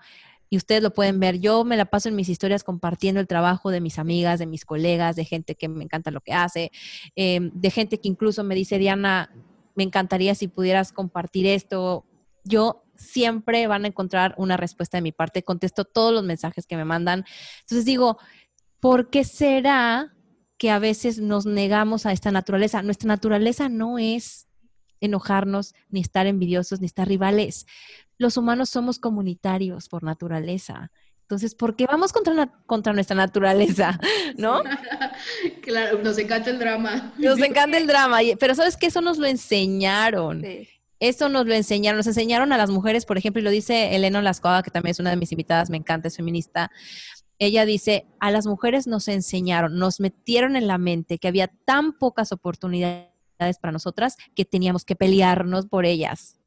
Y ustedes lo pueden ver, yo me la paso en mis historias compartiendo el trabajo de mis amigas, de mis colegas, de gente que me encanta lo que hace, eh, de gente que incluso me dice, Diana, me encantaría si pudieras compartir esto. Yo siempre van a encontrar una respuesta de mi parte. Contesto todos los mensajes que me mandan. Entonces digo, ¿por qué será que a veces nos negamos a esta naturaleza? Nuestra naturaleza no es enojarnos, ni estar envidiosos, ni estar rivales. Los humanos somos comunitarios por naturaleza. Entonces, ¿por qué vamos contra, contra nuestra naturaleza? ¿No? claro, nos encanta el drama. Nos encanta el drama, pero ¿sabes que Eso nos lo enseñaron. Sí. Eso nos lo enseñaron, nos enseñaron a las mujeres, por ejemplo, y lo dice Elena Lascoaga, que también es una de mis invitadas, me encanta, es feminista. Ella dice, a las mujeres nos enseñaron, nos metieron en la mente que había tan pocas oportunidades para nosotras que teníamos que pelearnos por ellas.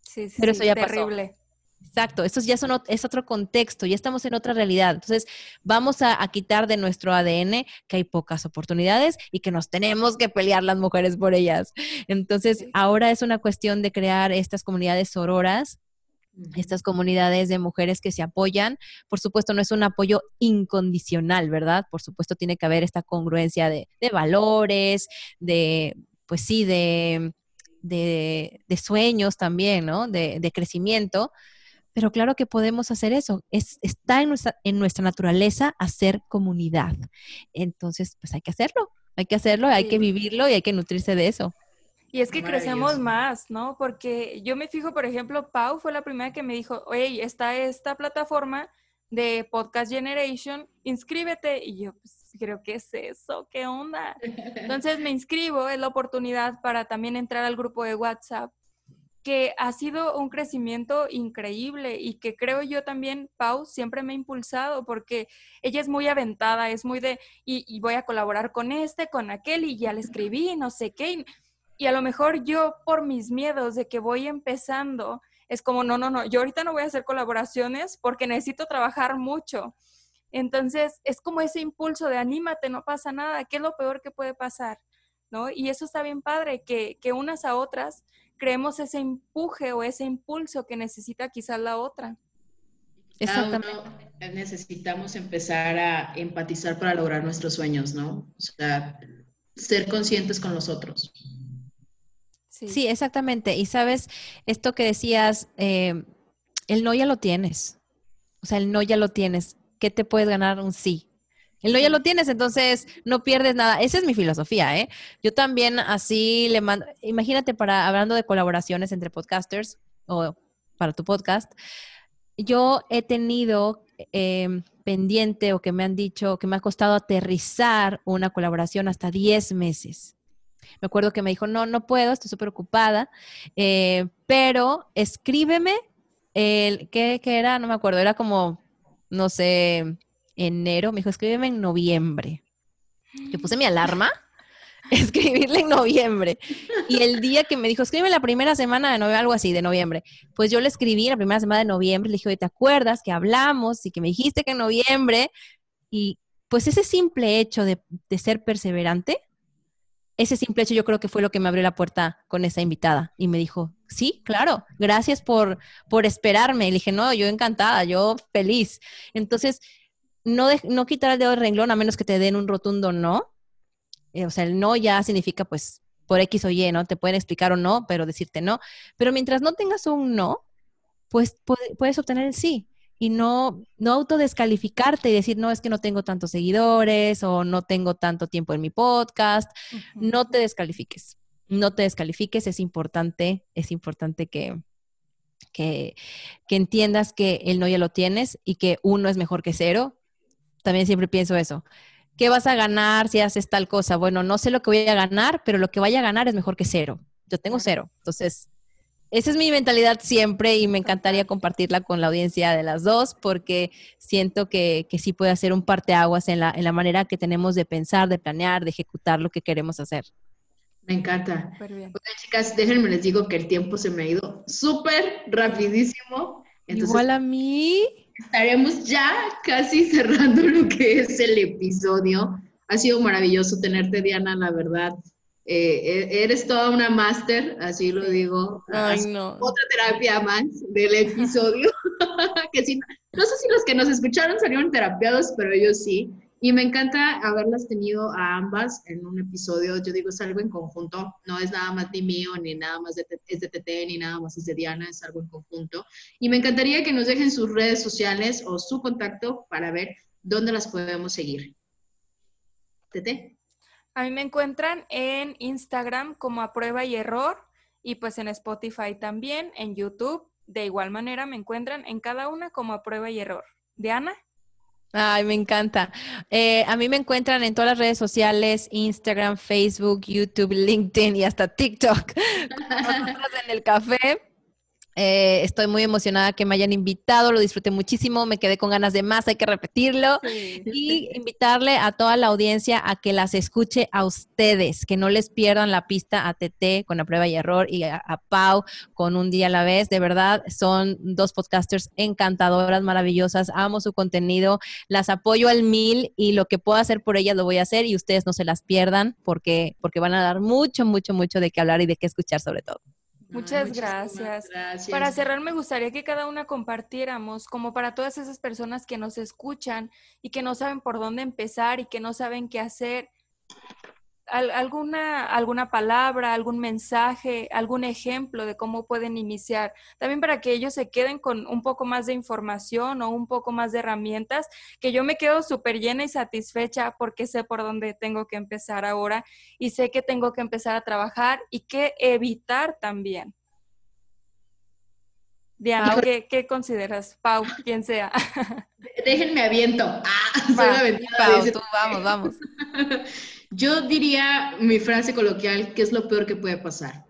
Sí, sí, Pero eso ya terrible. Pasó. Exacto, esto ya son, es otro contexto, ya estamos en otra realidad. Entonces, vamos a, a, quitar de nuestro ADN que hay pocas oportunidades y que nos tenemos que pelear las mujeres por ellas. Entonces, ahora es una cuestión de crear estas comunidades sororas estas comunidades de mujeres que se apoyan. Por supuesto, no es un apoyo incondicional, ¿verdad? Por supuesto, tiene que haber esta congruencia de, de valores, de, pues sí, de, de, de, sueños también, ¿no? De, de crecimiento. Pero claro que podemos hacer eso. Es, está en nuestra, en nuestra naturaleza hacer comunidad. Entonces, pues hay que hacerlo. Hay que hacerlo, hay sí. que vivirlo y hay que nutrirse de eso. Y es que crecemos más, ¿no? Porque yo me fijo, por ejemplo, Pau fue la primera que me dijo, oye, está esta plataforma de Podcast Generation, inscríbete. Y yo, pues, creo que es eso, ¿qué onda? Entonces me inscribo, es la oportunidad para también entrar al grupo de WhatsApp que ha sido un crecimiento increíble y que creo yo también, Pau, siempre me ha impulsado porque ella es muy aventada, es muy de, y, voy a colaborar con este, con aquel, y ya le escribí, no sé qué. Y, a lo mejor yo, por mis miedos de que voy empezando, es como, no, no, no, yo ahorita no voy a hacer colaboraciones porque necesito trabajar mucho. Entonces, es como ese impulso de anímate, no pasa nada, ¿qué es lo peor que puede pasar? ¿No? Y eso está bien padre, que, que unas a otras creemos ese empuje o ese impulso que necesita quizás la otra. Exactamente. necesitamos empezar a empatizar para lograr nuestros sueños, ¿no? O sea, ser conscientes con los otros. Sí, exactamente. Y sabes, esto que decías, eh, el no ya lo tienes. O sea, el no ya lo tienes. ¿Qué te puedes ganar un sí? El no ya lo tienes, entonces no pierdes nada. Esa es mi filosofía, ¿eh? Yo también así le mando, imagínate para, hablando de colaboraciones entre podcasters o para tu podcast, yo he tenido em, pendiente o que me han dicho que me ha costado aterrizar una colaboración hasta 10 meses. Me acuerdo que me dijo, no, no puedo, estoy súper ocupada, eh, pero escríbeme, el, ¿qué, ¿qué era? No me acuerdo, era como, no sé, enero, me dijo, escríbeme en noviembre. Yo puse mi alarma, escribirle en noviembre. Y el día que me dijo, escríbeme la primera semana de noviembre, algo así, de noviembre, pues yo le escribí la primera semana de noviembre, le dije, ¿te acuerdas que hablamos y que me dijiste que en noviembre? Y pues ese simple hecho de, de ser perseverante, ese simple hecho yo creo que fue lo que me abrió la puerta con esa invitada y me dijo, sí, claro, gracias por, por esperarme. Y le dije, no, yo encantada, yo feliz. Entonces, no, no quitar el dedo del renglón a menos que te den un rotundo no. Eh, o sea, el no ya significa pues por X o Y, ¿no? Te pueden explicar o no, pero decirte no. Pero mientras no tengas un no, pues puedes obtener el sí y no, no autodescalificarte y decir, no, es que no tengo tantos seguidores o no tengo tanto tiempo en mi podcast. No te descalifiques, no te descalifiques, es importante, es importante que, que, que, entiendas que el no ya lo tienes y que uno es mejor que cero también siempre pienso eso. ¿Qué vas a ganar si haces tal cosa? Bueno, no sé lo que voy a ganar, pero lo que vaya a ganar es mejor que cero. Yo tengo cero. Entonces, esa es mi mentalidad siempre y me encantaría compartirla con la audiencia de las dos porque siento que, que sí puede hacer un parteaguas en la, en la manera que tenemos de pensar, de planear, de ejecutar lo que queremos hacer. Me encanta. Bueno, chicas, déjenme les digo que el tiempo se me ha ido súper rapidísimo. Igual a mí estaremos ya casi cerrando lo que es el episodio. Ha sido maravilloso tenerte, Diana, la verdad. Eh, e-, eres toda una máster, así lo digo. Ay, no. Otra terapia más del episodio. que no sé si los que nos escucharon salieron terapiados, pero ellos sí. Y me encanta haberlas tenido a ambas en un episodio. Yo digo, es algo en conjunto, no es nada más de mío, ni nada más de, es de TT, ni nada más es de Diana, es algo en conjunto. Y me encantaría que nos dejen sus redes sociales o su contacto para ver dónde las podemos seguir. TT. A mí me encuentran en Instagram como a prueba y error y pues en Spotify también, en YouTube. De igual manera me encuentran en cada una como a prueba y error. Diana. Ay, me encanta. Eh, a mí me encuentran en todas las redes sociales, Instagram, Facebook, YouTube, LinkedIn y hasta TikTok. en el café. Eh, estoy muy emocionada que me hayan invitado, lo disfruté muchísimo, me quedé con ganas de más, hay que repetirlo. Y invitarle a toda la audiencia a que las escuche a ustedes, que no les pierdan la pista a TT con la prueba y error y a, Pau con un día a la vez. De verdad, son dos podcasters encantadoras, maravillosas, amo su contenido, las apoyo al mil y lo que puedo hacer por ellas lo voy a hacer y ustedes no se las pierdan porque, porque van a dar mucho, mucho, mucho de qué hablar y de qué escuchar sobre todo. Muchas gracias. Para cerrar, me gustaría que cada una compartiéramos, como para todas esas personas que nos escuchan y que no saben por dónde empezar y que no saben qué hacer, alguna, alguna palabra, algún mensaje, algún ejemplo de cómo pueden iniciar. También para que ellos se queden con un poco más de información o un poco más de herramientas, que yo me quedo súper llena y satisfecha porque sé por dónde tengo que empezar ahora y sé que tengo que empezar a trabajar y qué evitar también. Diana, ¿qué, consideras? Pau, quien sea. Déjenme aviento. Ah, Pau, tú, vamos, vamos. Yo diría mi frase coloquial, ¿qué es lo peor que puede pasar?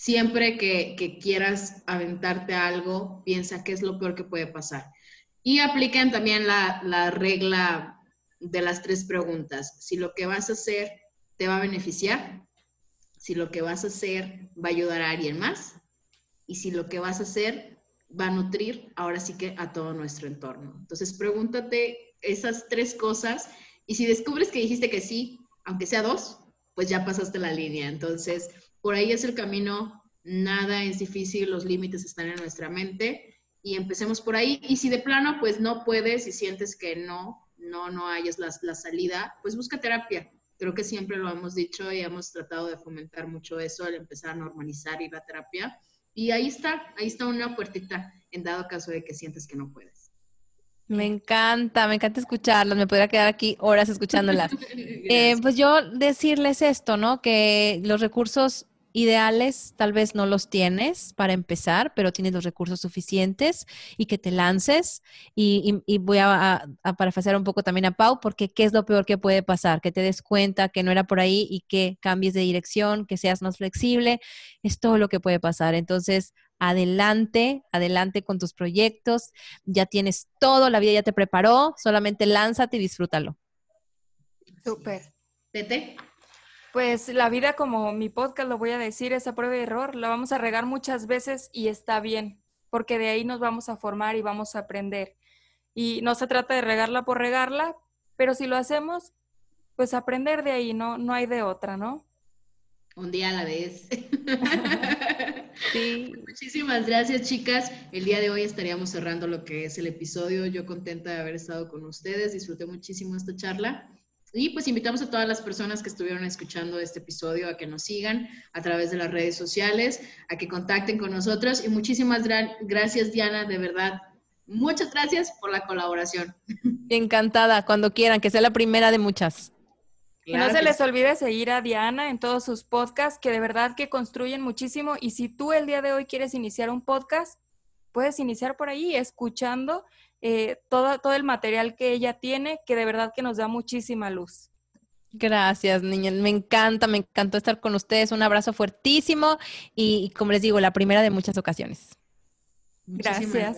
siempre que, quieras aventarte algo, piensa qué es lo peor que puede pasar. Y apliquen también la, la regla de las tres preguntas. Si lo que vas a hacer te va a beneficiar, si lo que vas a hacer va a ayudar a alguien más y si lo que vas a hacer va a nutrir ahora sí que a todo nuestro entorno. Entonces pregúntate esas tres cosas y si descubres que dijiste que sí, aunque sea dos, pues ya pasaste la línea. Entonces, por ahí es el camino, nada es difícil, los límites están en nuestra mente y empecemos por ahí. Y si de plano, pues no puedes y sientes que no, no, no hayas la, la salida, pues busca terapia. Creo que siempre lo hemos dicho y hemos tratado de fomentar mucho eso al empezar a normalizar ir a terapia. Y ahí está, ahí está una puertita en dado caso de que sientes que no puedes. Me encanta, me encanta escucharlas, me podría quedar aquí horas escuchándolas. eh, pues yo decirles esto, ¿no? Que los recursos ideales tal vez no los tienes para empezar, pero tienes los recursos suficientes y que te lances. Y, voy a, a, parafasear un poco también a Pau, porque ¿qué es lo peor que puede pasar? Que te des cuenta que no era por ahí y que cambies de dirección, que seas más flexible. Es todo lo que puede pasar. Entonces, adelante, adelante con tus proyectos. Ya tienes todo, la vida ya te preparó, solamente lánzate y disfrútalo. Súper. Tete. Pues la vida, como mi podcast lo voy a decir, es a prueba de error. La vamos a regar muchas veces y está bien, porque de ahí nos vamos a formar y vamos a aprender. Y no se trata de regarla por regarla, pero si lo hacemos, pues aprender de ahí, no, no hay de otra, ¿no? Un día a la vez. sí. Muchísimas gracias, chicas. El día de hoy estaríamos cerrando lo que es el episodio. Yo contenta de haber estado con ustedes. Disfruté muchísimo esta charla. Y pues invitamos a todas las personas que estuvieron escuchando este episodio a que nos sigan a través de las redes sociales, a que contacten con nosotros. Y muchísimas gracias, Diana, de verdad. Muchas gracias por la colaboración. Encantada, cuando quieran, que sea la primera de muchas. Y no se les olvide seguir a Diana en todos sus podcasts, que de verdad que construyen muchísimo. Y si tú el día de hoy quieres iniciar un podcast, puedes iniciar por ahí escuchando eh, todo, todo el material que ella tiene, que de verdad que nos da muchísima luz. Gracias, niña. Me encanta, me encantó estar con ustedes. Un abrazo fuertísimo y, como les digo, la primera de muchas ocasiones. gracias.